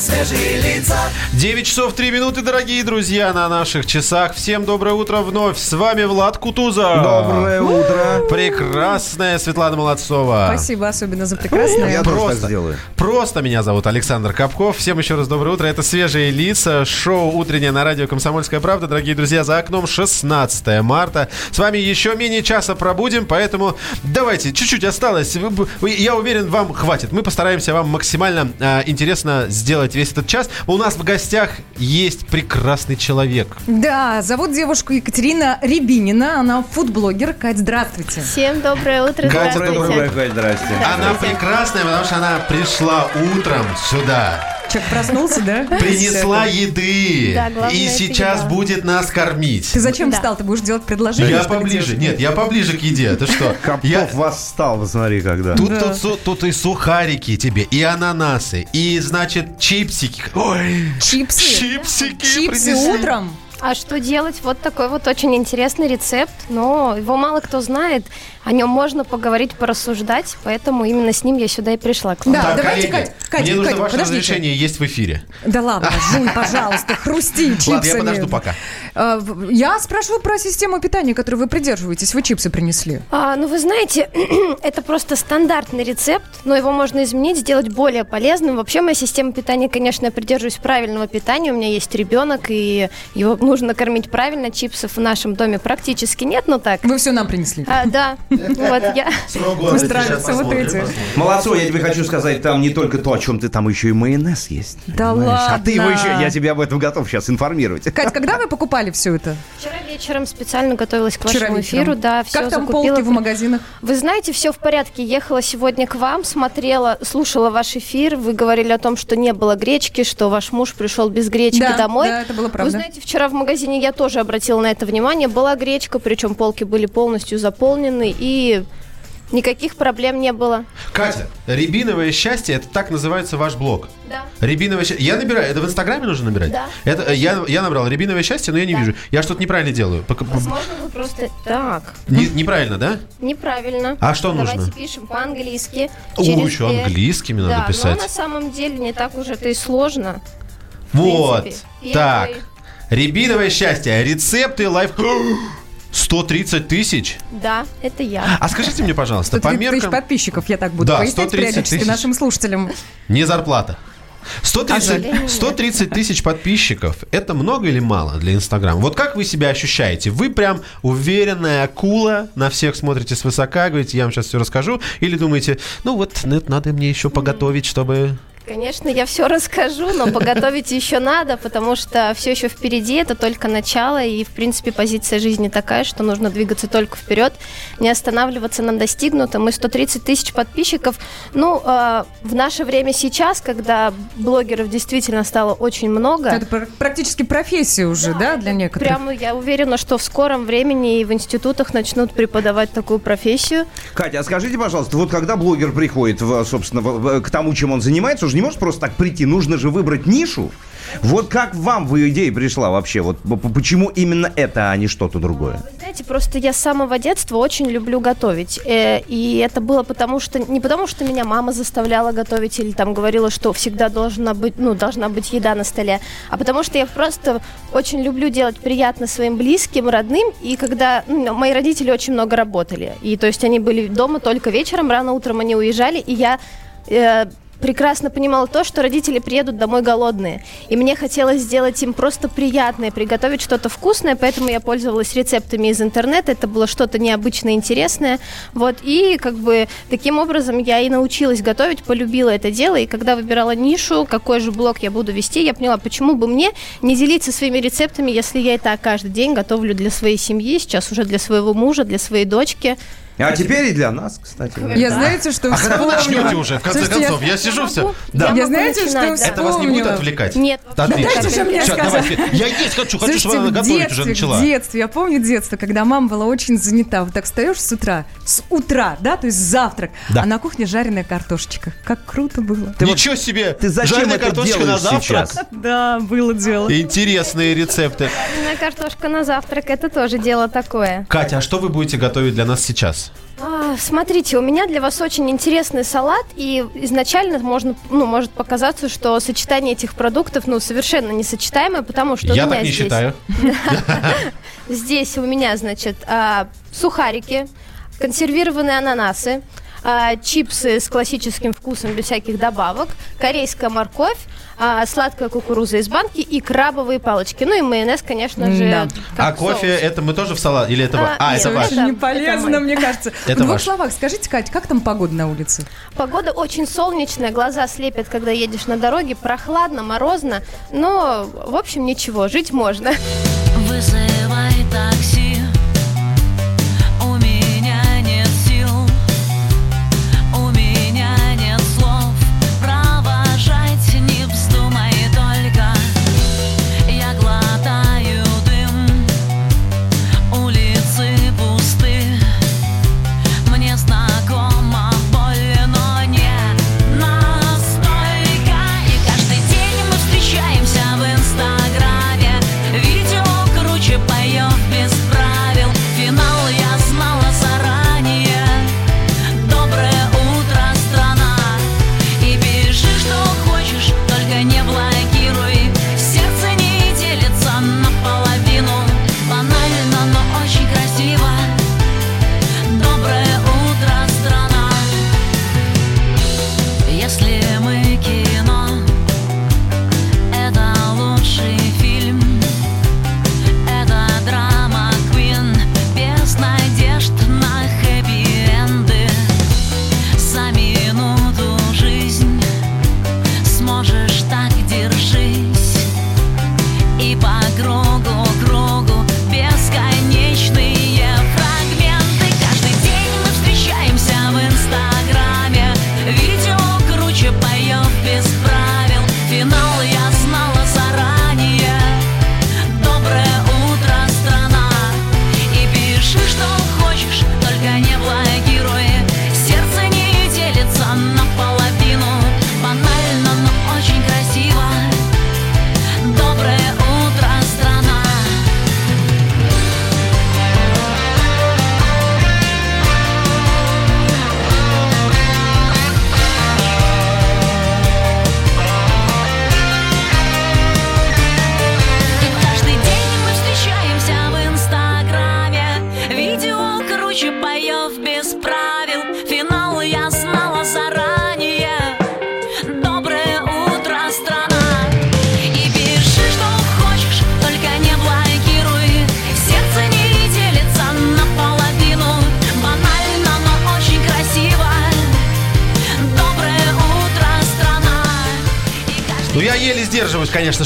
свежие лица. 9 часов 3 минуты, дорогие друзья, на наших часах. Всем доброе утро вновь. С вами Влад Кутузов. Доброе утро. Прекрасная Светлана Молодцова. Спасибо особенно за прекрасное. Я Просто, сделаю. просто меня зовут Александр Капков. Всем еще раз доброе утро. Это «Свежие лица», шоу «Утреннее на радио Комсомольская правда». Дорогие друзья, за окном 16 марта. С вами еще менее часа пробудем, поэтому давайте, чуть-чуть осталось. Я уверен, вам хватит. Мы постараемся вам максимально а, интересно сделать весь этот час. У нас в гостях есть прекрасный человек. Да, зовут девушку Екатерина Рябинина. Она фудблогер. Кать, здравствуйте. Всем доброе утро, Катя, здравствуйте. Доброе утро, Кать, здрасте. Она прекрасная, потому что она пришла утром сюда. Человек проснулся, да? Принесла еды. Да, и сейчас будет нас кормить. Ты зачем Да. встал? Ты будешь делать предложение? Я поближе. Нет, я поближе к еде. Ты что? Капков Я... вас встал, посмотри, когда. Тут, Да. тут, су- тут и сухарики тебе, и ананасы, и, значит, чипсики. Ой, Чипсы. чипсики Чипсы принесли. утром? А что делать? Вот такой вот очень интересный рецепт, но его мало кто знает. О нем можно поговорить, порассуждать, поэтому именно с ним я сюда и пришла. к вам. Да, Так, давайте, коллеги, Кать, Кать, мне нужно Кать, ваше подождите. разрешение есть в эфире. Да ладно, жуй, пожалуйста, хрусти чипсами. Ладно, я подожду пока. В- Я спрашиваю про систему питания, которой вы придерживаетесь. Вы чипсы принесли. А, ну, вы знаете, это просто стандартный рецепт, но его можно изменить, сделать более полезным. Вообще, моя система питания, конечно, я придерживаюсь правильного питания. У меня есть ребенок, и его нужно кормить правильно. Чипсов в нашем доме практически нет, но так. Вы все нам принесли. А, да, вот я. Пусть нравятся вот эти. Молодцу, я тебе хочу сказать, там не только то, о чем ты, там еще и майонез есть. Да Понимаешь? А ты его ладно. еще, я тебя об этом готов сейчас информировать. Кать, когда вы покупали все это? Вчера вечером специально готовилась к вашему эфиру, да, все Как там полки в магазинах? Вы знаете, все в порядке. Ехала сегодня к вам, смотрела, слушала ваш эфир. Вы говорили о том, что не было гречки, что ваш муж пришел без гречки Да, домой. да, это было правда. Вы знаете, вчера в магазине я тоже обратила на это внимание. Была гречка, причем полки были полностью заполнены и никаких проблем не было. Катя, рябиновое счастье, это так называется ваш блог. Да. Рябиновое счастье. Я набираю. Это в Инстаграме нужно набирать? Да. Это, э, я, я набрал рябиновое счастье, но я не вижу. Я что-то неправильно делаю. Возможно, вы просто... Так, Не- неправильно, да? неправильно. А что Давайте нужно? пишем по-английски. О, еще английскими надо да, писать. но на самом деле не так уж это и сложно. Вот. принципе, Так. Рябиновое счастье. Рецепты лайф... 130 тысяч? Да, это я. А скажите мне, пожалуйста, по 130 тысяч меркам... подписчиков, я так буду Да, пояснять 130 периодически тысяч. нашим слушателям. Не зарплата. А 130, жаль. 130 тысяч подписчиков. Это много или мало для Инстаграма? Вот как вы себя ощущаете? Вы прям уверенная акула, на всех смотрите свысока, говорите, я вам сейчас все расскажу? Или думаете, ну вот, ну, это надо мне еще поготовить, чтобы... Конечно, я все расскажу, но поготовить еще надо, потому что все еще впереди, это только начало, и, в принципе, позиция жизни такая, что нужно двигаться только вперед, не останавливаться на достигнутом. И 130 тысяч подписчиков, ну, э, в наше время сейчас, когда блогеров действительно стало очень много, Это пр- практически профессия уже, да, для некоторых? прямо я уверена, что в скором времени и в институтах начнут преподавать такую профессию. Катя, а скажите, пожалуйста, вот когда блогер приходит, в, собственно, в- к тому, чем он занимается, он же не может просто так прийти, нужно же выбрать нишу. Вот как вам в идея пришла вообще? Вот почему именно это, а не что-то другое? Вы знаете, просто я с самого детства очень люблю готовить. Э, и это было потому, что не потому, что меня мама заставляла готовить или там говорила, что всегда должна быть, ну, должна быть еда на столе, а потому что я просто очень люблю делать приятно своим близким, родным. И когда ну, мои родители очень много работали, и то есть они были дома только вечером, рано утром они уезжали, и я э, прекрасно понимала то, что родители приедут домой голодные. И мне хотелось сделать им просто приятное, приготовить что-то вкусное, поэтому я пользовалась рецептами из интернета. Это было что-то необычное, интересное. Вот. И как бы таким образом я и научилась готовить, полюбила это дело. И когда выбирала нишу, какой же блог я буду вести, я поняла, почему бы мне не делиться своими рецептами, если я и так каждый день готовлю для своей семьи, сейчас уже для своего мужа, для своей дочки. А теперь и для нас, кстати. Я знаете, что А когда вы вспомнила? начнете уже, в конце Слушайте, концов? Я сижу все. Да. Я знаете, что да. Это вас не будет вспомнила? отвлекать? Нет. Отлично. дайте же мне Щас, сказать. давайте. Я есть хочу, хочу, чтобы она готовить детстве, уже начала. в детстве, я помню детство, когда мама была очень занята. Вот так встаешь с утра, с утра, да, то есть завтрак, Да. а на кухне жареная картошечка. Как круто было. Ничего себе! Ты зачем Жареная это картошечка на завтрак? сейчас? Да, было дело. Интересные рецепты. Жареная картошка на завтрак это тоже дело такое. Катя, а что вы будете готовить для нас сейчас? А, смотрите, у меня для вас очень интересный салат, и изначально можно, ну, может показаться, что сочетание этих продуктов, ну, совершенно несочетаемое, потому что Я у меня так не здесь, считаю. здесь у меня, значит, а, сухарики, консервированные ананасы, а, чипсы с классическим вкусом без всяких добавок, корейская морковь, а, сладкая кукуруза из банки и крабовые палочки. Ну и майонез, конечно же. Да. А кофе, соус. это мы тоже в салат? Или это... А, А, нет, это это- ваш? Очень не это полезно, мой. мне кажется. Это в двух ваш. словах скажите, Кать, как там погода на улице? Погода очень солнечная, глаза слепят, когда едешь на дороге, прохладно, морозно, но, в общем, ничего, жить можно. Вызывай такси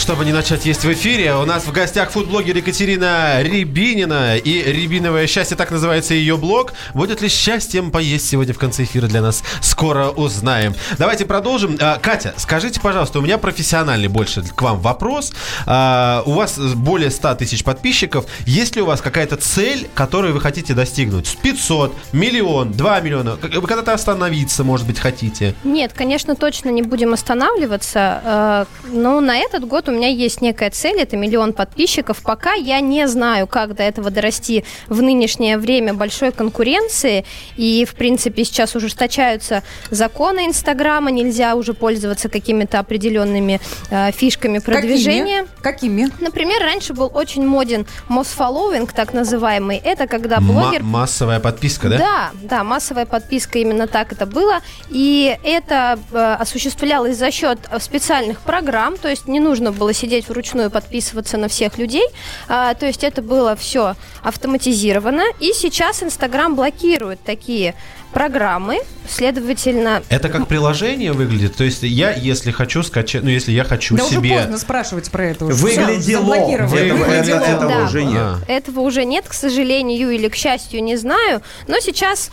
чтобы не начать есть в эфире. У нас в гостях фудблогер Екатерина Рябинина. И «Рябиновое счастье», так называется ее блог. Будет ли счастьем поесть сегодня в конце эфира для нас? Скоро узнаем. Давайте продолжим. А, Катя, скажите, пожалуйста, у меня профессиональный больше к вам вопрос. А, У вас более 100 тысяч подписчиков. Есть ли у вас какая-то цель, которую вы хотите достигнуть? 500, миллион, 2 миллиона? Вы когда-то остановиться, может быть, хотите? Нет, конечно, точно не будем останавливаться. э, Но на этот год у меня есть некая цель, это миллион подписчиков. Пока я не знаю, как до этого дорасти в нынешнее время большой конкуренции. И, в принципе, сейчас ужесточаются законы Инстаграма, нельзя уже пользоваться какими-то определенными э, фишками продвижения. Какими? Какими? Например, раньше был очень моден мосфолловинг, так называемый. Это когда блогер массовая подписка, да? да, да, массовая подписка, именно так это было. И это э, осуществлялось за счет э, специальных программ, то есть не нужно было сидеть вручную подписываться на всех людей. А, то есть это было все автоматизировано. И сейчас Инстаграм блокирует такие программы, следовательно... Это как приложение выглядит? То есть я, если хочу скачать, ну, если я хочу Да уже себе... поздно спрашивать про это. уже. Выглядело. Этого, Выглядело. это- этого Да. уже нет. А. Этого уже нет, к сожалению, или к счастью, не знаю. Но сейчас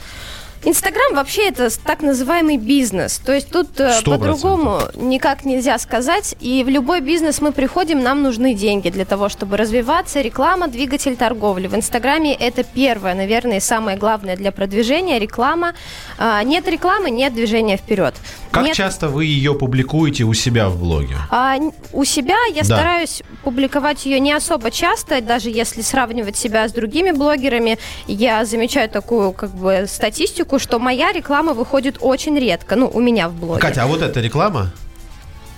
Инстаграм вообще это так называемый бизнес. То есть тут э, по-другому никак нельзя сказать. И в любой бизнес мы приходим, нам нужны деньги для того, чтобы развиваться. Реклама, двигатель торговли. В Инстаграме это первое, наверное, и самое главное для продвижения. Реклама. А, нет рекламы, нет движения вперед. Как Нет часто вы ее публикуете у себя в блоге? а, у себя я Да. стараюсь публиковать ее не особо часто, даже если сравнивать себя с другими блогерами, я замечаю такую как бы статистику статистику, что моя реклама выходит очень редко, ну, у меня в блоге. Катя, а вот эта реклама?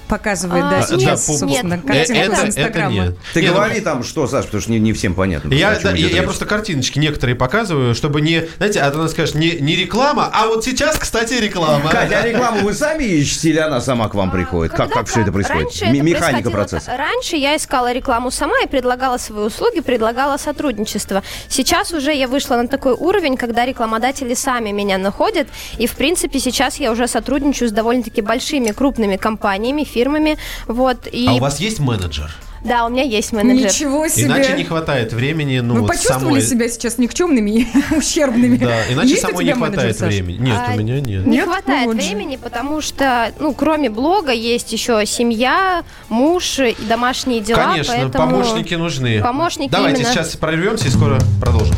Показывает, А, да, нет, сейчас, по- собственно, нет, картинку это, из это Инстаграма. нет. Ты Не, ну, говори там, что, Саш, потому что не, не всем понятно. Я, да, я, я просто картиночки некоторые показываю, чтобы не, знаете, а то она скажет, не, не реклама, а вот сейчас, кстати, реклама. Катя, а рекламу вы сами ищете или она сама к вам приходит? Как, как все это происходит? Раньше М- это Механика процесса. Раньше я искала рекламу сама и предлагала свои услуги, предлагала сотрудничество. Сейчас уже я вышла на такой уровень, когда рекламодатели сами меня находят. И, в принципе, сейчас я уже сотрудничаю с довольно-таки большими, крупными компаниями, фирмами. Вот, и... А у вас есть менеджер? Да, у меня есть менеджер. Ничего себе. Иначе не хватает времени, ну, Вы вот почувствовали самой... себя сейчас никчемными и ущербными? Да, иначе Есть самой не менеджер, хватает Саш? времени. Нет, А, у меня нет. Не Нет? хватает Ну вот же. времени, потому что, ну, кроме блога, есть еще семья, муж и домашние дела. Конечно, поэтому... помощники нужны. Помощники Давайте именно. сейчас прорвемся и скоро продолжим.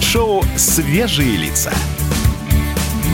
Шоу «Свежие лица».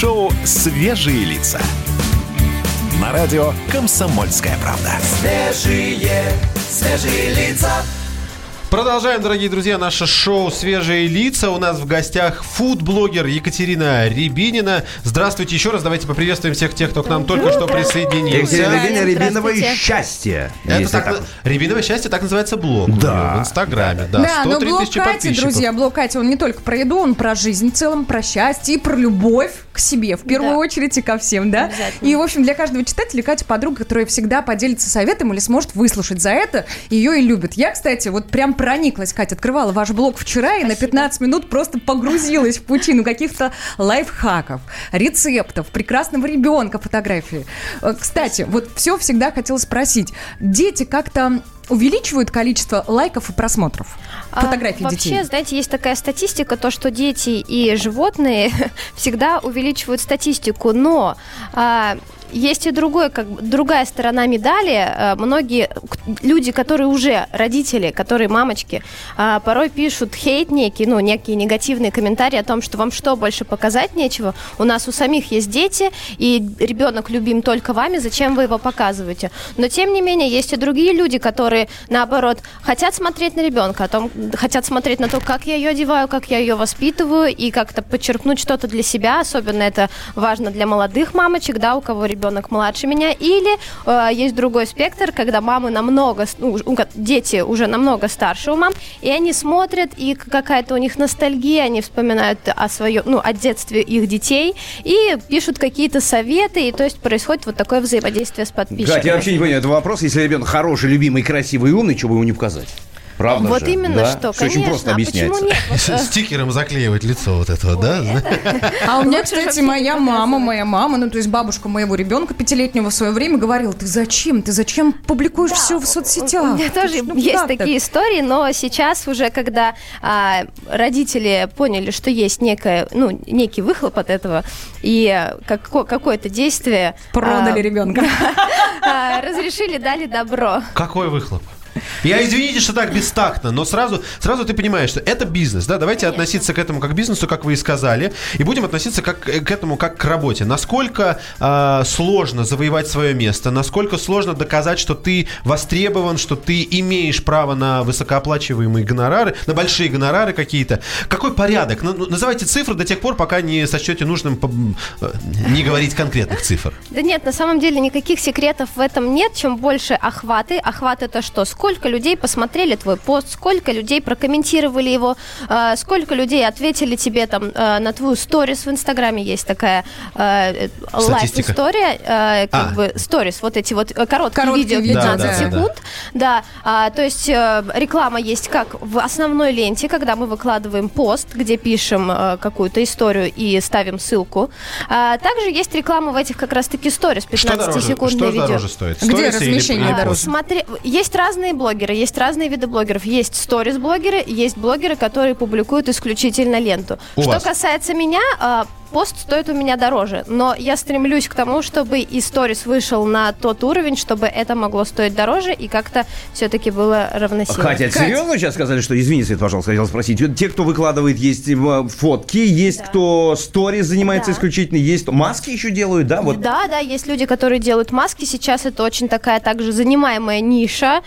Шоу «Свежие лица». На радио «Комсомольская правда». Свежие, свежие лица. Продолжаем, дорогие друзья, наше шоу «Свежие лица». У нас в гостях фуд-блогер Екатерина Рябинина. Здравствуйте еще раз. Давайте поприветствуем всех тех, кто к нам только что присоединился. Екатерина Рябинина, Рябиновое счастье. Это так, так. Рябиновое счастье так называется блог. Да. В Инстаграме. Да, Да, но 103 блог Кати, друзья, блог Кати, он не только про еду, он про жизнь в целом, про счастье и про любовь к себе, в первую Да. очередь и ко всем, да? И, в общем, для каждого читателя Катя подруга, которая всегда поделится советом или сможет выслушать за это, ее и любит. Я, кстати, вот прям прониклась, Катя, открывала ваш блог вчера и на 15 минут просто погрузилась в пучину каких-то лайфхаков, рецептов, прекрасного ребенка, фотографии. Э, Кстати, вот все всегда хотела спросить. Дети как-то увеличивают количество лайков и просмотров? А, Фотографий Вообще, детей. знаете, есть такая статистика, то, что дети и животные всегда увеличивают статистику, но а, есть и другой, как другая сторона медали. А, Многие люди, которые уже родители, которые мамочки, а, порой пишут хейт некий, ну, некие негативные комментарии о том, что вам что, больше показать нечего? У нас у самих есть дети, и ребенок любим только вами, зачем вы его показываете? Но, тем не менее, есть и другие люди, которые, наоборот, хотят смотреть на ребенка, о том, хотят смотреть на то, как я ее одеваю, как я ее воспитываю, и как-то подчеркнуть что-то для себя, особенно это важно для молодых мамочек, да, у кого ребенок младше меня, или э, есть другой спектр, когда мамы намного, ну, дети уже намного старше у мам, и они смотрят, и какая-то у них ностальгия, они вспоминают о своем, ну, о детстве их детей, и пишут какие-то советы, и то есть происходит вот такое взаимодействие с подписчиками. Катя, я вообще не понимаю, это вопрос, если ребенок хороший, любимый, красивый и умный, что бы ему не показать? Правда вот же? именно Да? что, Что очень конечно. просто а объясняется. э, Стикером заклеивать лицо вот этого, да? А у меня, кстати, моя мама, моя мама, ну то есть бабушка моего ребенка пятилетнего в свое время говорила, ты зачем, ты зачем публикуешь все в соцсетях? У меня тоже ну, есть как так?» такие истории, но сейчас уже, когда а, родители поняли, что есть некое, ну, некий выхлоп от этого, и како- какое-то действие... Продали а, ребенка. а, разрешили, дали добро. Какой выхлоп? Я извините, что так бестактно, но сразу, сразу ты понимаешь, что это бизнес, да? Давайте относиться к этому как к бизнесу, как вы и сказали, и будем относиться как, э, к этому как к работе. Насколько э, сложно завоевать свое место, насколько сложно доказать, что ты востребован, что ты имеешь право на высокооплачиваемые гонорары, на большие гонорары какие-то. Какой порядок? Ну, ну, называйте цифры до тех пор, пока не сочтете нужным э, не говорить конкретных цифр. Да нет, на самом деле никаких секретов в этом нет. Чем больше охваты, охват это что? Сколько людей посмотрели твой пост, сколько людей прокомментировали его, э, сколько людей ответили тебе там э, на твою сторис в Инстаграме есть такая э, Статистика. лайф-история, э, как А. бы сторис, вот эти вот э, короткие, Короткие видео видео, 15 да, да, да. секунд. Да, а, то есть э, реклама есть как в основной ленте, когда мы выкладываем пост, где пишем э, какую-то историю и ставим ссылку. А, также есть реклама в этих как раз-таки сторис, Что дороже, 15-секундные что видео. дороже стоит? Где размещение или дороже? Смотри, есть разные разные блогеры, есть разные виды блогеров. Есть сторис-блогеры, есть блогеры, которые публикуют исключительно ленту. У Что вас? касается меня, а, пост стоит у меня дороже, но я стремлюсь к тому, чтобы и сторис вышел на тот уровень, чтобы это могло стоить дороже и как-то все-таки было равносильно. Катя, это серьезно сейчас сказали, что, извини, Свет, пожалуйста, хотел спросить. Те, кто выкладывает, есть э, фотки, есть кто сторис занимается Да. исключительно, есть маски еще делают, да? Вот Да, да, есть люди, которые делают маски. Сейчас это очень такая также занимаемая ниша.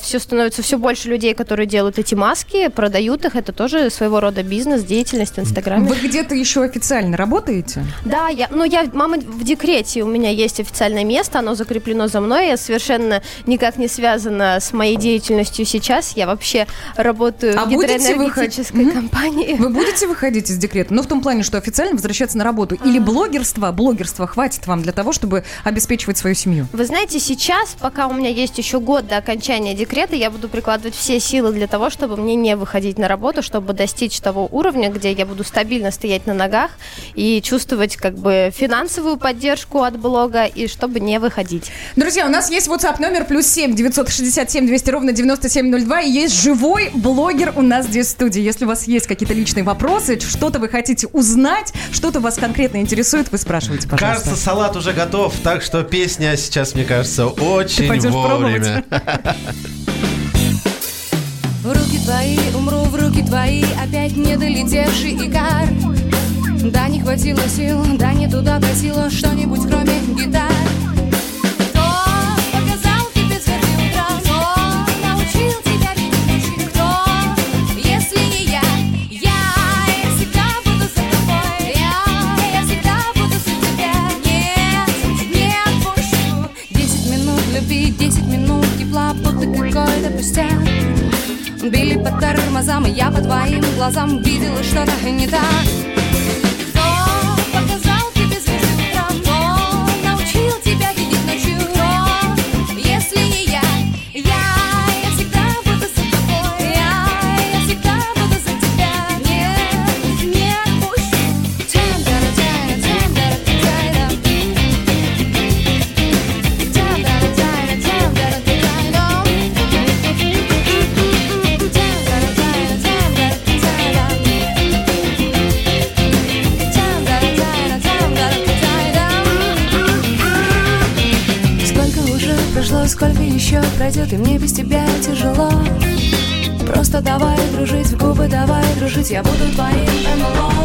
все становится все больше людей, которые делают эти маски, продают их. Это тоже своего рода бизнес, деятельность в Инстаграме. Вы где-то еще официально работаете? Да, я, ну я мама в декрете, у меня есть официальное место, оно закреплено за мной, я совершенно никак не связана с моей деятельностью сейчас, я вообще работаю А в гидроэнергетической хоть- компании. Вы будете выходить из декрета? Ну, в том плане, что официально возвращаться на работу. Или блогерство, блогерство хватит вам для того, чтобы обеспечивать свою семью? Вы знаете, сейчас, пока у меня есть еще год до окончания декрета, я буду прикладывать все силы для того, чтобы мне не выходить на работу, чтобы достичь того уровня, где я буду стабильно стоять на ногах и чувствовать как бы финансовую поддержку от блога, и чтобы не выходить. Друзья, у нас есть WhatsApp номер плюс 7 967 200 ровно 9702 и есть живой блогер у нас здесь в студии. Если у вас есть какие-то личные вопросы, что-то вы хотите узнать, что-то вас конкретно интересует, вы спрашивайте, пожалуйста. Кажется, салат уже готов, так что песня сейчас, мне кажется, очень вовремя. В руки твои, умру в руки твои, опять не долетевший икар. Да, не хватило сил, да, не туда просила что-нибудь кроме гитар. Били по тормозам, и я по твоим глазам видела что-то не так. Пройдет, и мне без тебя тяжело. Просто давай дружить в губы, давай дружить, я буду твоим НЛО.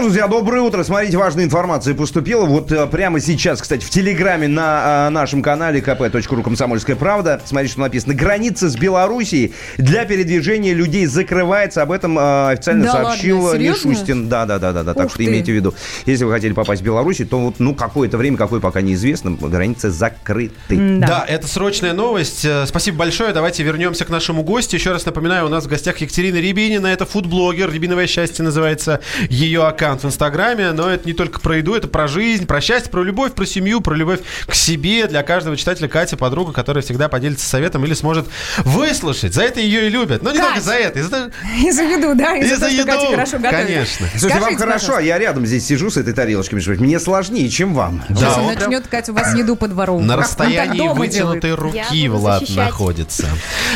Что друзья, доброе утро. Смотрите, важная информация поступила. Вот э, прямо сейчас, кстати, в Телеграме на э, нашем канале kp.ru «Комсомольская правда». Смотрите, что написано. Граница с Белоруссией для передвижения людей закрывается. Об этом э, официально Да сообщил ладно, э, серьезно? Мишустин. Да, да, да, да, да. Так Ух что ты. имейте в виду, если вы хотели попасть в Беларусь, то вот, ну, какое-то время, какое пока неизвестно, границы закрыты. Да. это срочная новость. Э, Спасибо большое. Давайте вернемся к нашему гостю. Еще раз напоминаю, у нас в гостях Екатерина Рябинина. Это фудблогер. Рябиновое счастье называется ее ее аккаунт в Инстаграме, но это не только про еду, это про жизнь, про счастье, про любовь, про семью, про любовь к себе. Для каждого читателя Катя подруга, которая всегда поделится советом или сможет выслушать. За это ее и любят. Но не Кать! только за это. и за- И за еду, да, и, И за, за то, что Катя еду, хорошо готовит. конечно. Слушайте, вам Скажите, хорошо, а пожалуйста, я рядом здесь сижу с этой тарелочкой. между прочим. Мне сложнее, чем вам. Да, Сейчас он прям начнет, Катя, у вас еду подворовывать. на Он так расстоянии вытянутой делает. руки Влад защищать. находится.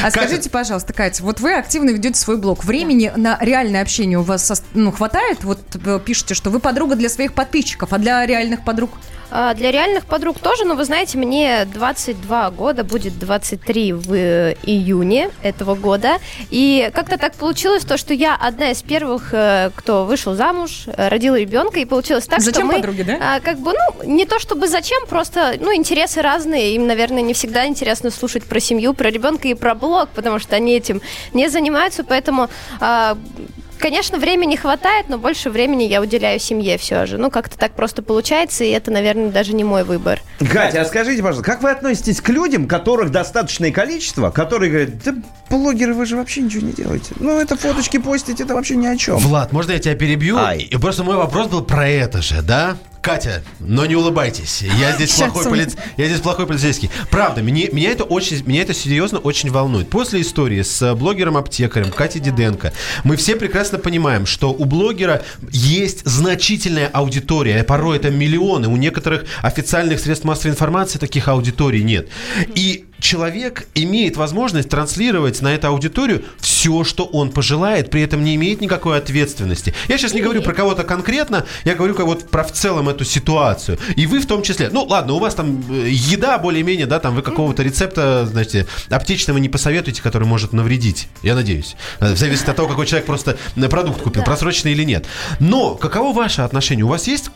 А Катя, скажите, пожалуйста, Катя, вот вы активно ведете свой блог. Времени на реальное общение у вас ну, хватает? Вот э, пишете, что вы подруга для своих подписчиков, а для реальных подруг? А, Для реальных подруг тоже, но вы знаете, мне 22 года, будет 23 в июне этого года. И как-то так получилось, то, что я одна из первых, э, кто вышел замуж, родила ребенка, и получилось так, Зачем что мы... подруги, да? а, как бы, ну, не то чтобы зачем, просто, ну, интересы разные. Им, наверное, не всегда интересно слушать про семью, про ребенка и про блог, потому что они этим не занимаются, поэтому... а, Конечно, времени хватает, но больше времени я уделяю семье все же. Ну, как-то так просто получается, и это, наверное, даже не мой выбор. Катя, а скажите, пожалуйста, как вы относитесь к людям, которых достаточное количество, которые говорят, да, блогеры, вы же вообще ничего не делаете. Ну, это фоточки постить, это вообще ни о чем. Влад, можно я тебя перебью? Ай. И просто мой вопрос был про это же, да? Катя, но не улыбайтесь. Я здесь плохой полиц... я здесь плохой полицейский. Правда, меня, меня это очень, меня это серьезно очень волнует. После истории с э, блогером-аптекарем Катей Диденко мы все прекрасно понимаем, что у блогера есть значительная аудитория. Порой это миллионы. У некоторых официальных средств массовой информации таких аудиторий нет. И человек имеет возможность транслировать на эту аудиторию все, что он пожелает, при этом не имеет никакой ответственности. Я сейчас не говорю про кого-то конкретно, я говорю как вот про в целом эту ситуацию. И вы в том числе. Ну, ладно, у вас там э, еда более-менее, да, там вы какого-то рецепта, знаете, аптечного не посоветуете, который может навредить. Я надеюсь. Э, Зависит от того, какой человек просто э, продукт купил, просроченный или нет. Но каково ваше отношение? У вас есть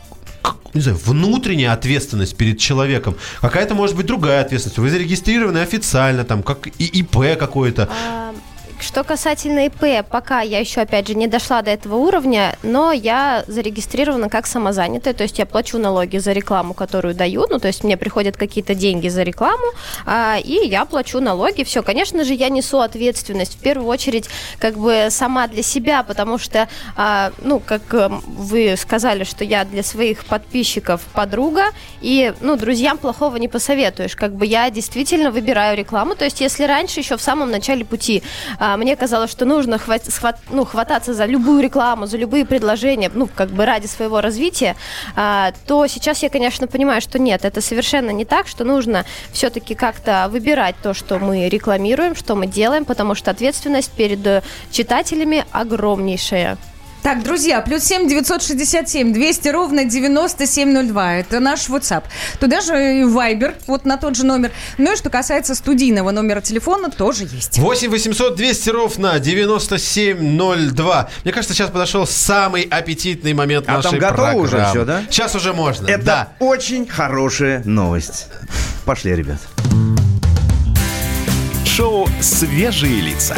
не знаю, внутренняя ответственность перед человеком. Какая-то может быть другая ответственность. Вы зарегистрированы официально, там, как ИП какое-то. А, Что касательно ИП, пока я еще, опять же, не дошла до этого уровня, но я зарегистрирована как самозанятая, то есть я плачу налоги за рекламу, которую даю, ну, то есть мне приходят какие-то деньги за рекламу, а, и я плачу налоги, все. Конечно же, я несу ответственность, в первую очередь, как бы сама для себя, потому что, а, ну, как эм, вы сказали, что я для своих подписчиков подруга, и, ну, друзьям плохого не посоветуешь, как бы я действительно выбираю рекламу, то есть если раньше, еще в самом начале пути, а, мне казалось, что нужно хват- схват- ну, хвататься за любую рекламу, за любые предложения, ну, как бы ради своего развития, а, то сейчас я, конечно, понимаю, что нет, это совершенно не так, что нужно все-таки как-то выбирать то, что мы рекламируем, что мы делаем, потому что ответственность перед э, читателями огромнейшая. Так, друзья, плюс 7 967 200 ровно 9702. Это наш WhatsApp. Туда же и Viber, вот на тот же номер. Ну и что касается студийного номера телефона, тоже есть. 8 800 200 ровно 9702. Мне кажется, сейчас подошел самый аппетитный момент А нашей там готово программы. уже всё, да? Сейчас уже можно. Это Да. очень хорошая новость. Пошли, ребят. Шоу «Свежие лица».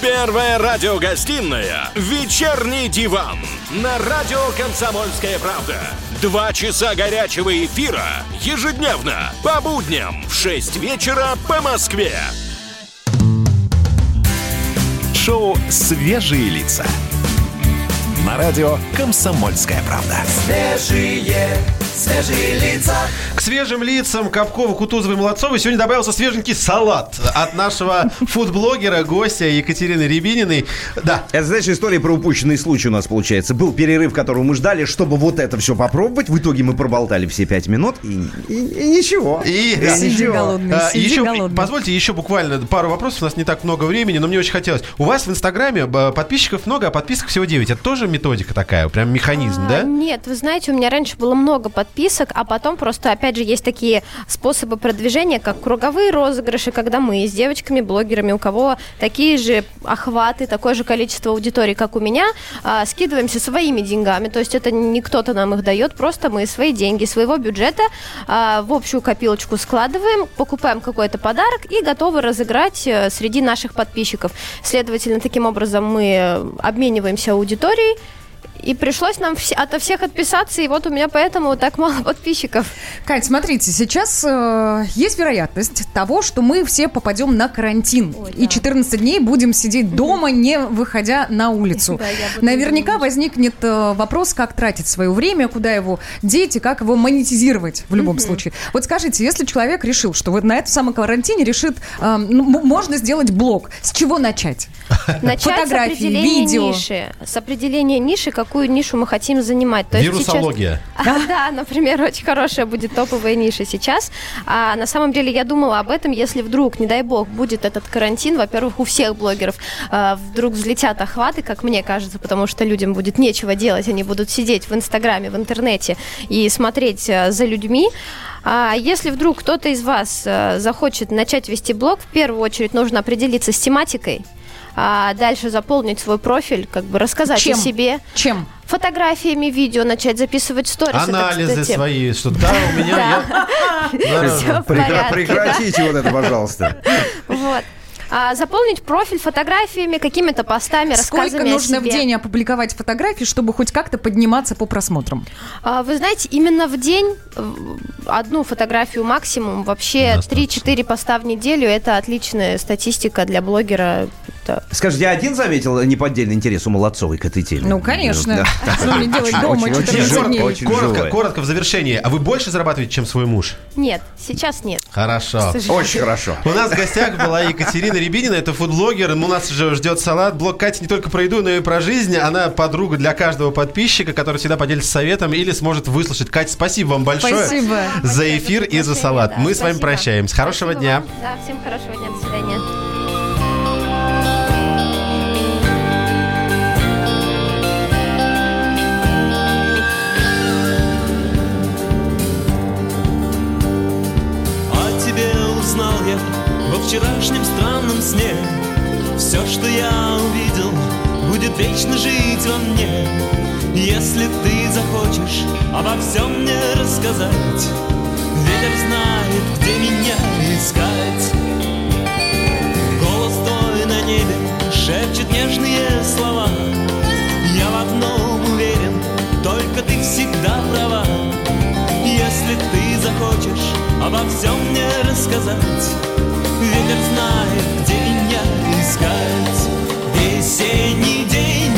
Первая радиогостинная «Вечерний диван» на радио «Комсомольская правда». Два часа горячего эфира ежедневно по будням в 6 вечера по Москве. Шоу «Свежие лица». На радио «Комсомольская правда». Свежие, свежие лица. К свежим лицам Капкова, Кутузова и Молодцова сегодня добавился свеженький салат от нашего фудблогера, гостя Екатерины Рябининой. Да, Это, знаешь, история про упущенный случай у нас получается. Был перерыв, которого мы ждали, чтобы вот это все попробовать. В итоге мы проболтали все пять минут, и, и- и ничего. И- Да, Сиди ничего. голодный, А, сиди еще, голодный. позвольте еще буквально пару вопросов. У нас не так много времени, но мне очень хотелось. У вас в Инстаграме э, подписчиков много, а подписок всего 9. Это тоже методика такая, прям механизм, А, да? Нет, вы знаете, у меня раньше было много подписчиков, подписок, а потом просто, опять же, есть такие способы продвижения, как круговые розыгрыши, когда мы с девочками-блогерами, у кого такие же охваты, такое же количество аудитории, как у меня, а, скидываемся своими деньгами. То есть это не кто-то нам их дает, просто мы свои деньги, своего бюджета а, в общую копилочку складываем, покупаем какой-то подарок и готовы разыграть э, среди наших подписчиков. Следовательно, таким образом мы обмениваемся аудиторией. И пришлось нам все- ото всех отписаться, и вот у меня поэтому так мало подписчиков. Кать, смотрите, сейчас э, есть вероятность того, что мы все попадем на карантин. И 14 дней будем сидеть дома, не выходя на улицу. Да, Наверняка возникнет э, вопрос, как тратить свое время, куда его деть и как его монетизировать в любом случае. Вот скажите, если человек решил, что вот на этом самом карантине решит, э, ну, можно сделать блог, с чего начать? Начать Фотографии, с определения видео. ниши. С определения ниши, какую нишу мы хотим занимать. То есть сейчас- Вирусология. Да, например, очень хорошая будет топовая ниша сейчас. А на самом деле я думала об этом, если вдруг, не дай бог, будет этот карантин, во-первых, у всех блогеров а, вдруг взлетят охваты, как мне кажется, потому что людям будет нечего делать, они будут сидеть в Инстаграме, в интернете и смотреть а, за людьми. А если вдруг кто-то из вас а, захочет начать вести блог, в первую очередь нужно определиться с тематикой, а дальше заполнить свой профиль, как бы рассказать Чем? о себе, Чем? фотографиями, видео начать записывать сторис. Это, Анализы кстати, свои, что да, у меня... Прекратите вот это, пожалуйста. Вот. А, заполнить профиль фотографиями, какими-то постами, Сколько рассказами нужно о в день опубликовать фотографий, чтобы хоть как-то подниматься по просмотрам? А, Вы знаете, именно в день э, одну фотографию максимум, вообще Достаточно. 3-4 поста в неделю, это отличная статистика для блогера. Это- Скажите, я один заметил неподдельный интерес у Молодцовой к этой теме? Ну, конечно. Да. Что мне делать дома Очень- очень 14 живо, дней? очень Коротко, в завершении. А вы больше зарабатываете, чем свой муж? Нет, сейчас нет. Хорошо. Очень хорошо. У нас в гостях была Екатерина Рябинина, это фудблогер. У нас же ждет салат. Блог Кати не только про еду, но и про жизнь. Она подруга для каждого подписчика, который всегда поделится советом или сможет выслушать. Катя, спасибо вам большое Спасибо. за эфир и за салат. Да, Мы с вами прощаемся. Хорошего Спасибо дня. вам. Да, всем хорошего дня, до свидания. Вчерашнем странном сне. Все, что я увидел, будет вечно жить во мне. Если ты захочешь обо всем мне рассказать Ветер знает, где меня искать. Голос твой на небе шепчет нежные слова. Я в одном уверен, только ты всегда права. Если ты захочешь обо всем мне рассказать Ветер знает, где меня искать. Весенний день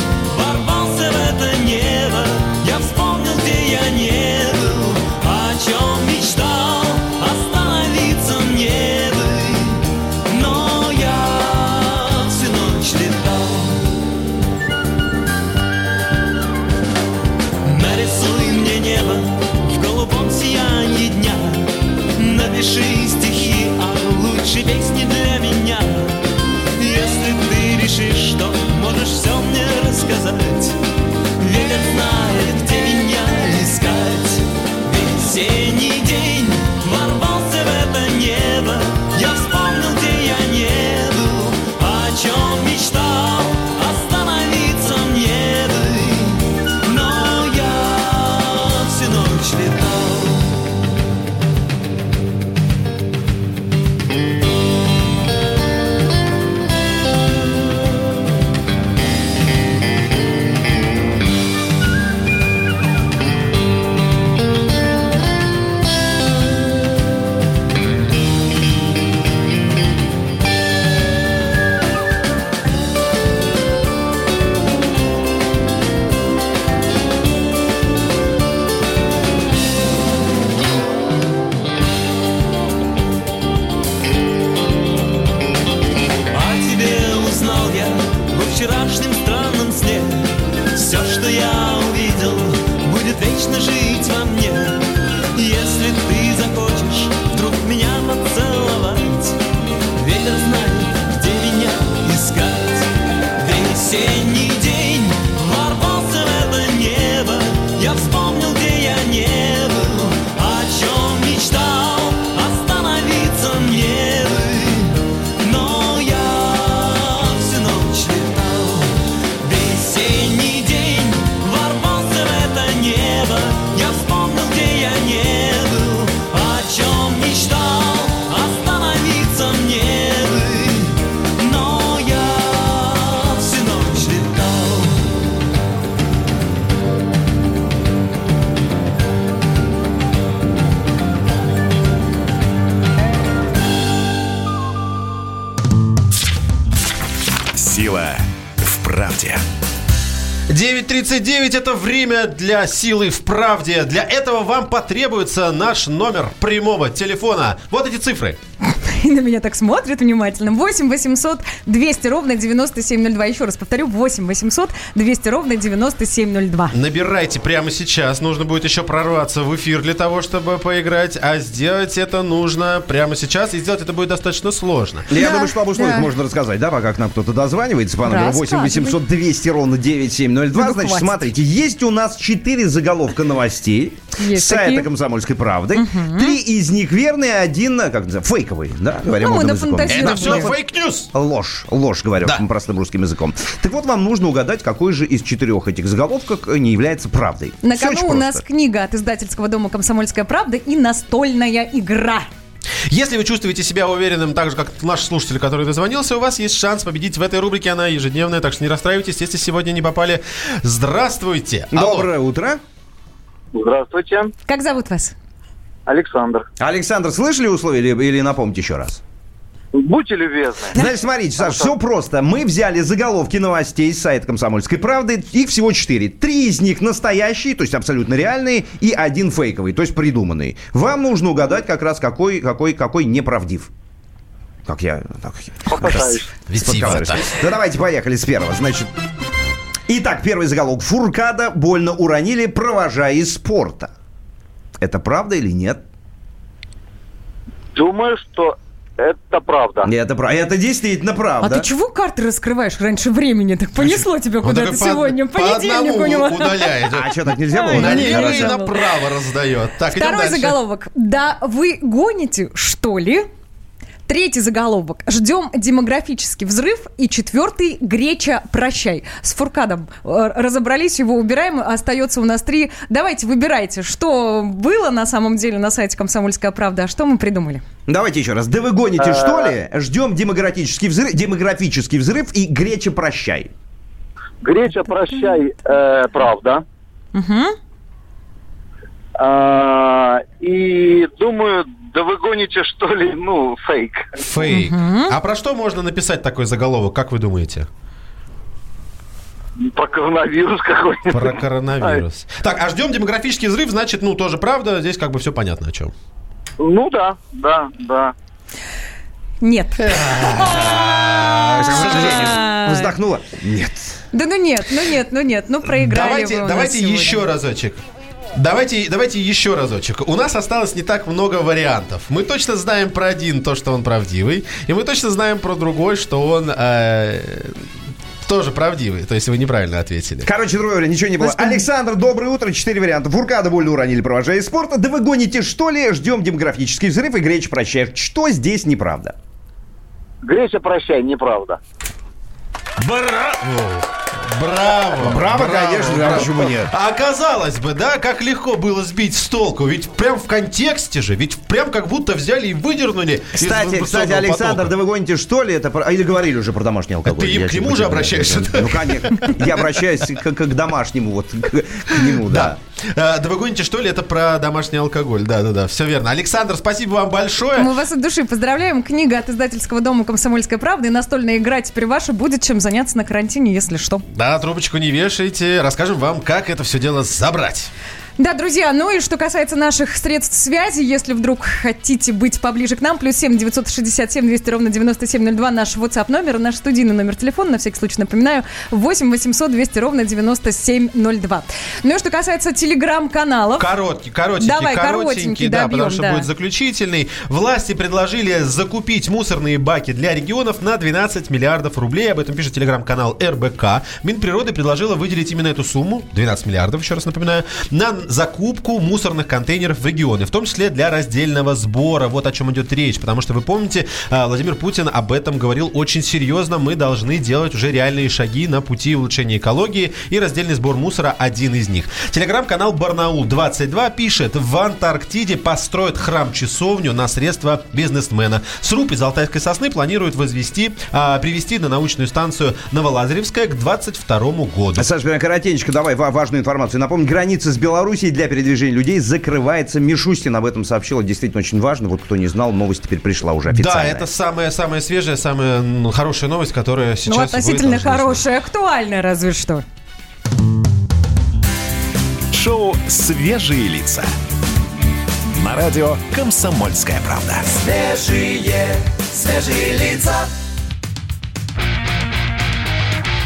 9.39 это время для силы в правде. Для этого вам потребуется наш номер прямого телефона. Вот эти цифры. И на меня так смотрят внимательно. 8 800 200 ровно 9702. Еще раз повторю. 8 800 200 ровно 9702. Набирайте прямо сейчас. Нужно будет еще прорваться в эфир для того, чтобы поиграть. А сделать это нужно прямо сейчас. И сделать это будет достаточно сложно. Я Да, думаю, что об условиях да. можно рассказать, да, пока к нам кто-то дозванивается по номеру 8 Рассказывай. 800 200 ровно 9702. Ну, Значит, хватит. смотрите, есть у нас 4 заголовка новостей Есть с сайта такие. «Комсомольской правды». Три из них верные, один, э, как называется, фейковый, да, говоря Ну, мы модным языком. Это все фейк-ньюс. Ложь, ложь, говорю Да. простым русским языком. Так вот, вам нужно угадать, какой же из четырех этих заголовков э, не является правдой. На очень кону у нас книга от издательского дома «Комсомольская правда» и настольная игра. Если вы чувствуете себя уверенным, так же, как наш слушатель, который дозвонился, у вас есть шанс победить в этой рубрике. Она ежедневная, так что не расстраивайтесь, если сегодня не попали. Здравствуйте. Алло. Доброе утро. Здравствуйте, Как зовут вас? Александр. Александр, слышали условия или, или напомните еще раз? Будьте любезны. Значит, смотрите, Саш, все просто. Мы взяли заголовки новостей с сайта «Комсомольской правды». Их всего четыре. Три из них настоящие, то есть абсолютно реальные, и один фейковый, то есть придуманный. Вам нужно угадать как раз какой, какой, какой неправдив. Как я... Так, Попытаюсь. Ну, давайте поехали с первого. Значит, Итак, первый заголовок. Фуркада больно уронили, провожая из спорта. Это правда или нет? Думаю, что это правда. Это, правда. это действительно правда. А ты чего карты раскрываешь раньше времени? Так понесло тебя Он куда-то по- сегодня. по Понедельник одному у него. удаляет. А что, так нельзя было? Налево и направо раздает. Так, Второй заголовок. Да, вы гоните, что ли? Третий заголовок. Ждем демографический взрыв. И четвертый Греча прощай. С Фуркадом э, разобрались, его убираем. Остается у нас три. Давайте выбирайте, что было на самом деле на сайте Комсомольская правда, а что мы придумали. Давайте еще раз. Да вы гоните, что ли? Ждем демографический взрыв, демографический взрыв и Греча прощай. Греча, прощай, э, правда. Мгм. А, и думаю, да вы гоните, что ли, ну, фейк. Фейк. А про что можно написать такой заголовок, как вы думаете? Про коронавирус какой-нибудь. Про коронавирус. Так, а ждем демографический взрыв, значит, ну, тоже правда. Здесь как бы все понятно о чем. Ну да, да, да. Нет. А. Вздохнула? Нет. Да ну нет, ну нет, ну нет, ну проиграли Давайте, давайте еще разочек. Давайте, давайте еще разочек. У нас осталось не так много вариантов. Мы точно знаем про один то, что он правдивый, и мы точно знаем про другой, что он э, тоже правдивый. То есть вы неправильно ответили. Короче, другое время, ничего не было. Александр, доброе утро. Четыре варианта. Фуркада больно уронили, провожая из спорта. Да вы гоните, что ли? Ждем демографический взрыв и Греча прощай. Что здесь неправда? Греча, прощай, неправда. Браво! Браво! Браво, конечно, да, почему нет? А казалось бы, да, как легко было сбить с толку. Ведь прям в контексте же, ведь прям как будто взяли и выдернули из Кстати, кстати, информационного Александр, потока. да вы гоните, что ли? Это Или говорили уже про домашний алкоголь? Ты Я к нему же обращаешься, да? Ну, конечно. Я обращаюсь к, к- к домашнему, вот, к, к нему, да. Да. А, Да вы гоните, что ли, это про домашний алкоголь. Да-да-да, все верно. Александр, спасибо вам большое. Мы вас от души поздравляем. Книга от издательского дома «Комсомольская правда» и настольная игра теперь ваша. Будет чем заняться на карантине, если что. Да, трубочку не вешайте. Расскажем вам, как это все дело забрать. Да, друзья, ну и что касается наших средств связи, если вдруг хотите быть поближе к нам, плюс 7 967 200 ровно 9702 наш WhatsApp номер, наш студийный номер телефона, на всякий случай напоминаю, 8 800 200 ровно 9702. Ну и что касается телеграм-каналов, Короткий, коротенький, Давай, коротенький, да, добьем, потому что да. будет заключительный. Власти предложили закупить мусорные баки для регионов на 12 миллиардов рублей. Об этом пишет телеграм-канал РБК. Минприроды предложила выделить именно эту сумму, 12 миллиардов, еще раз напоминаю, на закупку мусорных контейнеров в регионы, в том числе для раздельного сбора. Вот о чем идет речь, потому что вы помните, а, Владимир Путин об этом говорил очень серьезно. Мы должны делать уже реальные шаги на пути улучшения экологии, и раздельный сбор мусора один из них. Телеграм-канал Барнаул 22 пишет, в Антарктиде построят храм-часовню на средства бизнесмена. Сруб из алтайской сосны планируют возвести, а, привести на научную станцию Новолазаревская к 22 году. Саша, прям коротенько, давай ва- важную информацию. Напомню, граница с Белоруссией для передвижения людей закрывается. Мишустин об этом сообщила. Действительно очень важно. Вот кто не знал, новость теперь пришла уже Да, официально. это самая-самая свежая, самая м, хорошая новость, которая сейчас ну относительно хорошая, актуальная разве что. Шоу «Свежие лица». На радио «Комсомольская правда». Свежие, свежие лица.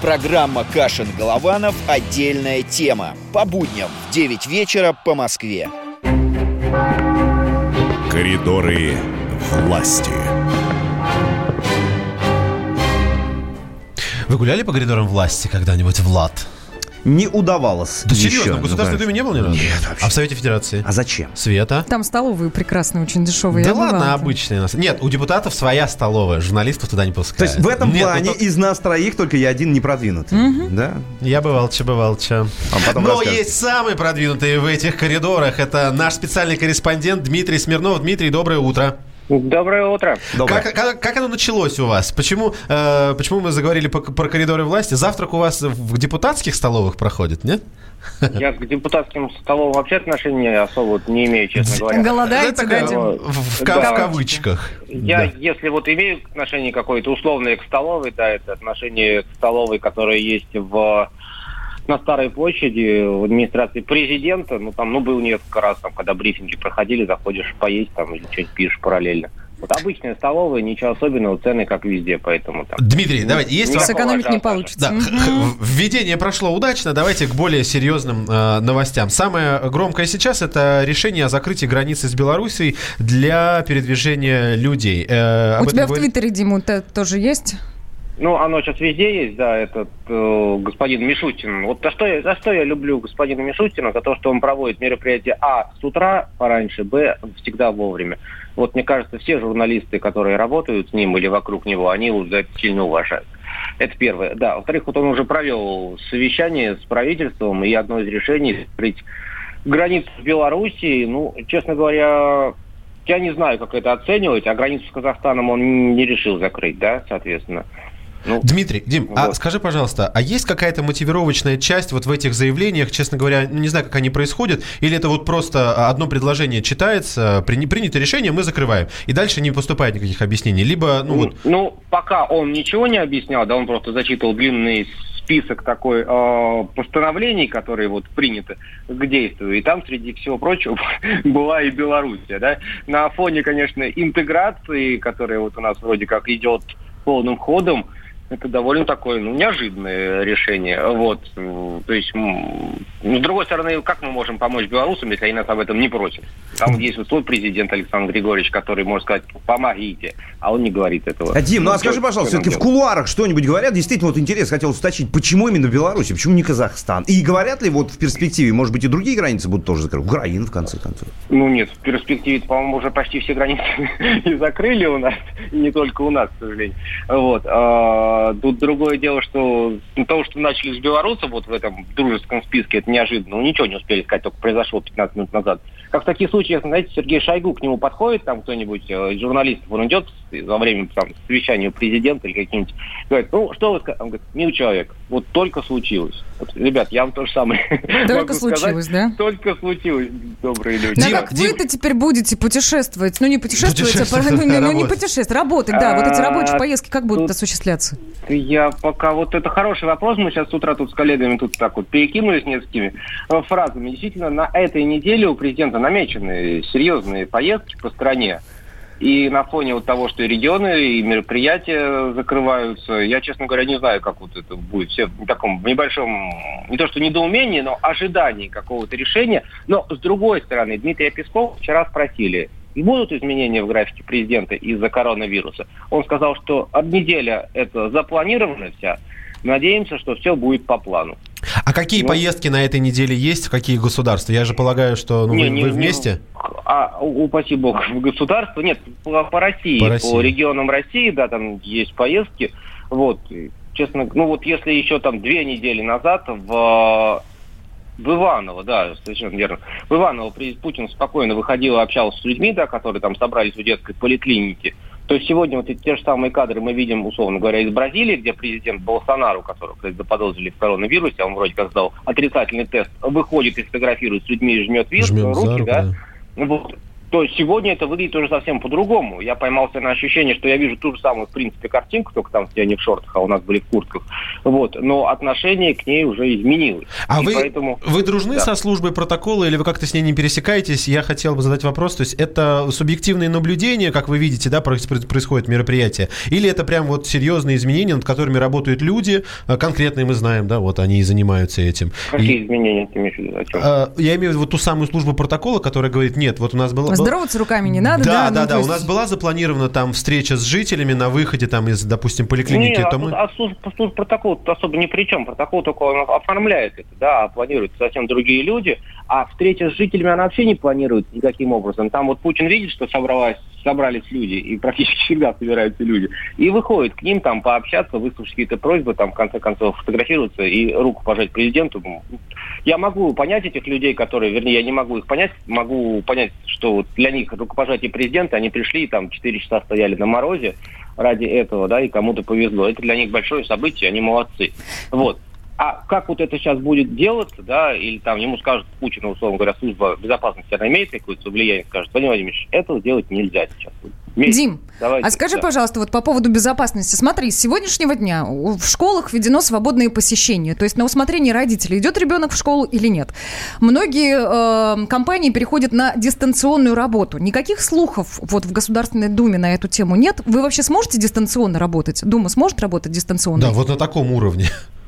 Программа «Кашин-Голованов. Отдельная тема». По будням в 9 вечера по Москве. Коридоры власти. Вы гуляли по коридорам власти когда-нибудь, Влад? Не удавалось. Да еще, серьезно, в Государственной ну, Думе не был ни разу? Нет, вообще. А в Совете Федерации? А зачем? Света? Там столовые прекрасные, очень дешевые. Да бывала ладно, там. обычные. нас- Нет, у депутатов своя столовая, журналистов туда не То пускают. есть в этом Нет, ну плане только- из нас троих только я один не продвинутый. Да? Я бывал, че бывал, че. А Но есть самый продвинутый в этих коридорах. Это наш специальный корреспондент Дмитрий Смирнов. Дмитрий, доброе утро. Доброе утро. Доброе. Как, как, как оно началось у вас? Почему, э, почему мы заговорили по- про коридоры власти? Завтрак у вас в депутатских столовых проходит, нет? Я к депутатским столовым вообще отношения особо не имею, честно говоря. Голодаете, да, Дим? в, в- в Да. кавычках. Я, Да. если вот имею отношение какое-то условное к столовой, да, это отношение к столовой, которая есть в на Старой площади в администрации президента, ну там, ну, был несколько раз, там, когда брифинги проходили, заходишь поесть там или что-нибудь пишешь параллельно. Вот обычная столовая, ничего особенного, цены как везде, поэтому там... Дмитрий, давайте, есть Никакого вам- Сэкономить не получится. Да, х- введение прошло удачно. Давайте к более серьезным э, новостям. Самое громкое сейчас это решение о закрытии границы с Белоруссией для передвижения людей. Э, У тебя в Твиттере, Дима, это тоже есть? Ну, оно сейчас везде есть, да, этот э, господин Мишустин. Вот за что, я, за что я люблю господина Мишустина? За то, что он проводит мероприятия, а, с утра пораньше, б, всегда вовремя. Вот мне кажется, все журналисты, которые работают с ним или вокруг него, они его за это сильно уважают. Это первое. Да, во-вторых, вот он уже провел совещание с правительством, и одно из решений закрыть границу с Белоруссией. Ну, честно говоря, я не знаю, как это оценивать, а границу с Казахстаном он не решил закрыть, да, соответственно. Ну, Дмитрий, Дим, а Вот. скажи, пожалуйста, а есть какая-то мотивировочная часть вот в этих заявлениях, честно говоря, ну, не знаю, как они происходят, или это вот просто одно предложение читается, при- принято решение, мы закрываем, и дальше не поступает никаких объяснений, либо, ну вот, Ну, пока он ничего не объяснял, да, он просто зачитывал длинный список такой э, постановлений, которые вот приняты к действию. И там, среди всего прочего, была и Белоруссия, да. На фоне, конечно, интеграции, которая вот у нас вроде как идет полным ходом, это довольно такое, ну, неожиданное решение. Вот. То есть, ну, с другой стороны, как мы можем помочь белорусам, если они нас об этом не просят? Там есть вот свой президент Александр Григорьевич, который может сказать, помогите, а он не говорит этого. А, Дим, ну а что- скажи, пожалуйста, все-таки в кулуарах что-нибудь говорят? Действительно, вот интерес хотел уточнить, почему именно Беларусь, почему не Казахстан? И говорят ли вот в перспективе, может быть, и другие границы будут тоже закрыты? Украина, в конце концов. Ну нет, в перспективе, по-моему, уже почти все границы и закрыли у нас, и не только у нас, к сожалению. Вот. А, тут другое дело, что ну, того, что начали с белорусов вот в этом дружеском списке, это неожиданно. Ну, ничего не успели сказать, только произошло 15 минут назад. Как в таких случаях, знаете, Сергей Шойгу к нему подходит, там кто-нибудь э, из журналистов, он идет во время там, совещания у президента или каким-нибудь, говорит, ну, что вы скажете? Он говорит, мил человек, вот только случилось. Вот, ребят, я вам то же самое Только могу сказать. случилось, да? Только случилось, добрые люди. Да как вы-то теперь будете путешествовать? Ну, не путешествовать, а ну, не- ну, путешествовать, работать, да. Вот эти А, рабочие поездки как будут тут- осуществляться? Я пока вот это хороший вопрос. Мы сейчас с утра тут с коллегами тут так вот перекинулись несколькими э, фразами. Действительно, на этой неделе у президента намечены серьезные поездки по стране. И на фоне вот того, что и регионы, и мероприятия закрываются, я, честно говоря, не знаю, как вот это будет. Все в таком небольшом, не то что недоумении, но ожидании какого-то решения. Но, с другой стороны, Дмитрия Пескова вчера спросили, и будут изменения в графике президента из-за коронавируса? Он сказал, что от неделя это запланировано вся. Надеемся, что все будет по плану. а какие Ну. поездки на этой неделе есть, в какие государства? Я же полагаю, что ну, Не, вы, не- вы не- вместе? А, упаси бог, в государство, нет, по, по России, По по, России. регионам России, да, там есть поездки. Вот, честно, ну вот если еще там две недели назад в в Иваново, да, совершенно верно. В Иваново Путин спокойно выходил и общался с людьми, да, которые там собрались в детской поликлинике. То есть сегодня вот эти те же самые кадры мы видим, условно говоря, из Бразилии, где президент Болсонару, которого, кстати, заподозрили в коронавирусе, а он вроде как сдал отрицательный тест, выходит и фотографирует с людьми и жмет, за руки, руку, да. да. Вот. То есть сегодня это выглядит уже совсем по-другому. Я поймался на ощущение, что я вижу ту же самую, в принципе, картинку, только там все они в шортах, а у нас были в куртках. Вот. Но отношение к ней уже изменилось. А И вы, поэтому... вы дружны Да. со службой протокола или вы как-то с ней не пересекаетесь? Я хотел бы задать вопрос. То есть это субъективные наблюдения, как вы видите, да, проис- происходит мероприятие? Или это прям вот серьезные изменения, над которыми работают люди, а, конкретные мы знаем, да, вот они и занимаются этим. Какие И, изменения ты имеешь в виду? О чем? а, я имею в виду вот ту самую службу протокола, которая говорит, нет, вот у нас было... Здороваться руками не надо, да? да, ну, да, да. У нас была запланирована там встреча с жителями на выходе там из, допустим, поликлиники. Не, а, мы... а служба, служба протокола тут особо ни при чем. Протокол только он оформляет это, да, а планируют совсем другие люди. А встреча с жителями она вообще не планирует никаким образом. Там вот Путин видит, что собралась, собрались люди, и практически всегда собираются люди, и выходит к ним там пообщаться, выслушать какие-то просьбы, там, в конце концов, фотографироваться и руку пожать президенту. Я могу понять этих людей, которые, вернее, я не могу их понять, могу понять, что вот для них рукопожатие президента, они пришли, там, 4 часа стояли на морозе ради этого, да, и кому-то повезло. Это для них большое событие, они молодцы. Вот. А как вот это сейчас будет делаться, да, или там ему скажут Путин, условно говоря, служба безопасности, она имеет какое-то влияние, скажет, Владимир Владимирович, этого делать нельзя сейчас. Вместе. Дим, Давайте, а скажи, да. пожалуйста, вот по поводу безопасности. Смотри, с сегодняшнего дня в школах введено свободное посещение. То есть на усмотрение родителей, идет ребенок в школу или нет. Многие э, компании переходят на дистанционную работу. Никаких слухов вот в Государственной Думе на эту тему нет. Вы вообще сможете дистанционно работать? Дума сможет работать дистанционно? Да, вот на таком уровне.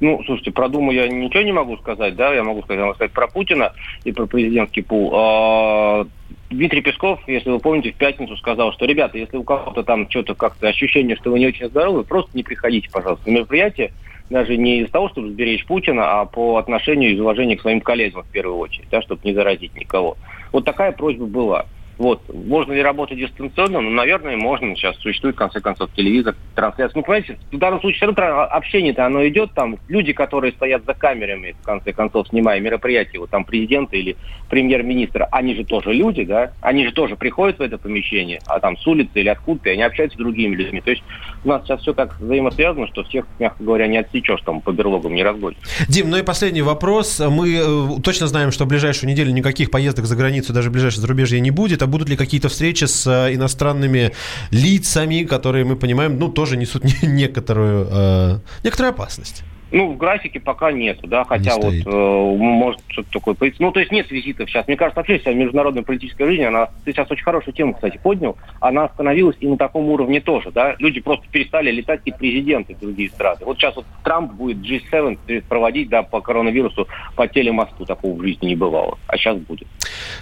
Ну, слушайте, про Думу я ничего не могу сказать, да, я могу сказать, я могу сказать про Путина и про президентский пул. А, Дмитрий Песков, если вы помните, в пятницу сказал, что, ребята, если у кого-то там что-то как-то ощущение, что вы не очень здоровы, просто не приходите, пожалуйста, на мероприятие, даже не из-за того, чтобы сберечь Путина, а по отношению и уважению к своим коллегам в первую очередь, да, чтобы не заразить никого. Вот такая просьба была. Вот. Можно ли работать дистанционно? Ну, наверное, можно. Сейчас существует, в конце концов, телевизор, трансляция. Ну, понимаете, в данном случае все равно общение-то оно идет. Там люди, которые стоят за камерами, в конце концов, снимая мероприятие, вот там президента или премьер-министра, они же тоже люди, да? Они же тоже приходят в это помещение, а там с улицы или откуда-то, и они общаются с другими людьми. То есть у нас сейчас все так взаимосвязано, что всех, мягко говоря, не отсечешь, там, по берлогам не разгонишь. Дим, ну и последний вопрос. Мы э, точно знаем, что в ближайшую неделю никаких поездок за границу, даже в ближайшее зарубежье не будет. А будут ли какие-то встречи с э, иностранными лицами, которые, мы понимаем, ну, тоже несут не- некоторую, э, некоторую опасность? Ну, в графике пока нету, да, хотя вот стоит. э, может что-то такое появиться. Ну, то есть нет визитов сейчас. Мне кажется, вообще вся международная политическая жизнь, она, ты сейчас очень хорошую тему, кстати, поднял, она остановилась и на таком уровне тоже, да. Люди просто перестали летать и президенты в другие страны. Вот сейчас вот Трамп будет G7 проводить, да, по коронавирусу по телемосту. Такого в жизни не бывало. А сейчас будет.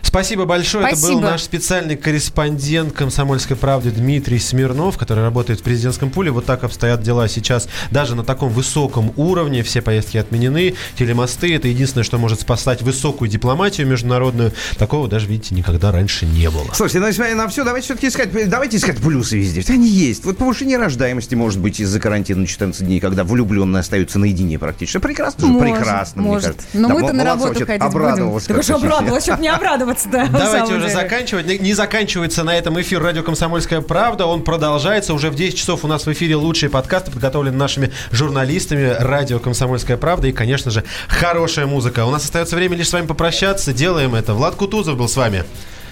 Спасибо большое. Это был Спасибо. наш специальный корреспондент «Комсомольской правды» Дмитрий Смирнов, который работает в президентском пуле. Вот так обстоят дела сейчас даже на таком высоком уровне. Все поездки отменены. Телемосты – это единственное, что может спасать высокую дипломатию международную. Такого даже, видите, никогда раньше не было. Слушайте, ну, несмотря на все, давайте все-таки искать, давайте искать плюсы везде. Они есть. Вот повышение рождаемости может быть из-за карантина на 14 дней, когда влюбленные остаются наедине практически. Прекрасно же, Может, прекрасно, мне может. кажется. Но Да, мы-то на работу ходить обрадовалась будем. Так уж обрадовалась, чтобы не обрадоваться, да. Давайте уже заканчивать. Не- Не заканчивается на этом эфир радио «Комсомольская правда». Он продолжается. Уже в 10 часов у нас в эфире лучшие подкасты, подготовлены нашими журналистами радио «Комсомольская правда». И, конечно же, хорошая музыка. У нас остается время лишь с вами попрощаться. Делаем это. Влад Кутузов был с вами.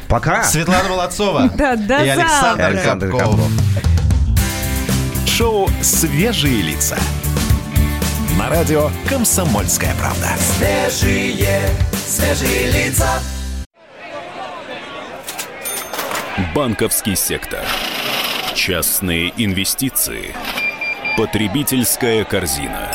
Пока. Светлана Молодцова. Да, до И Александр. Александр. Капков. Шоу «Свежие лица». На радио «Комсомольская правда». Свежие, свежие лица. Банковский сектор. Частные инвестиции. Потребительская корзина.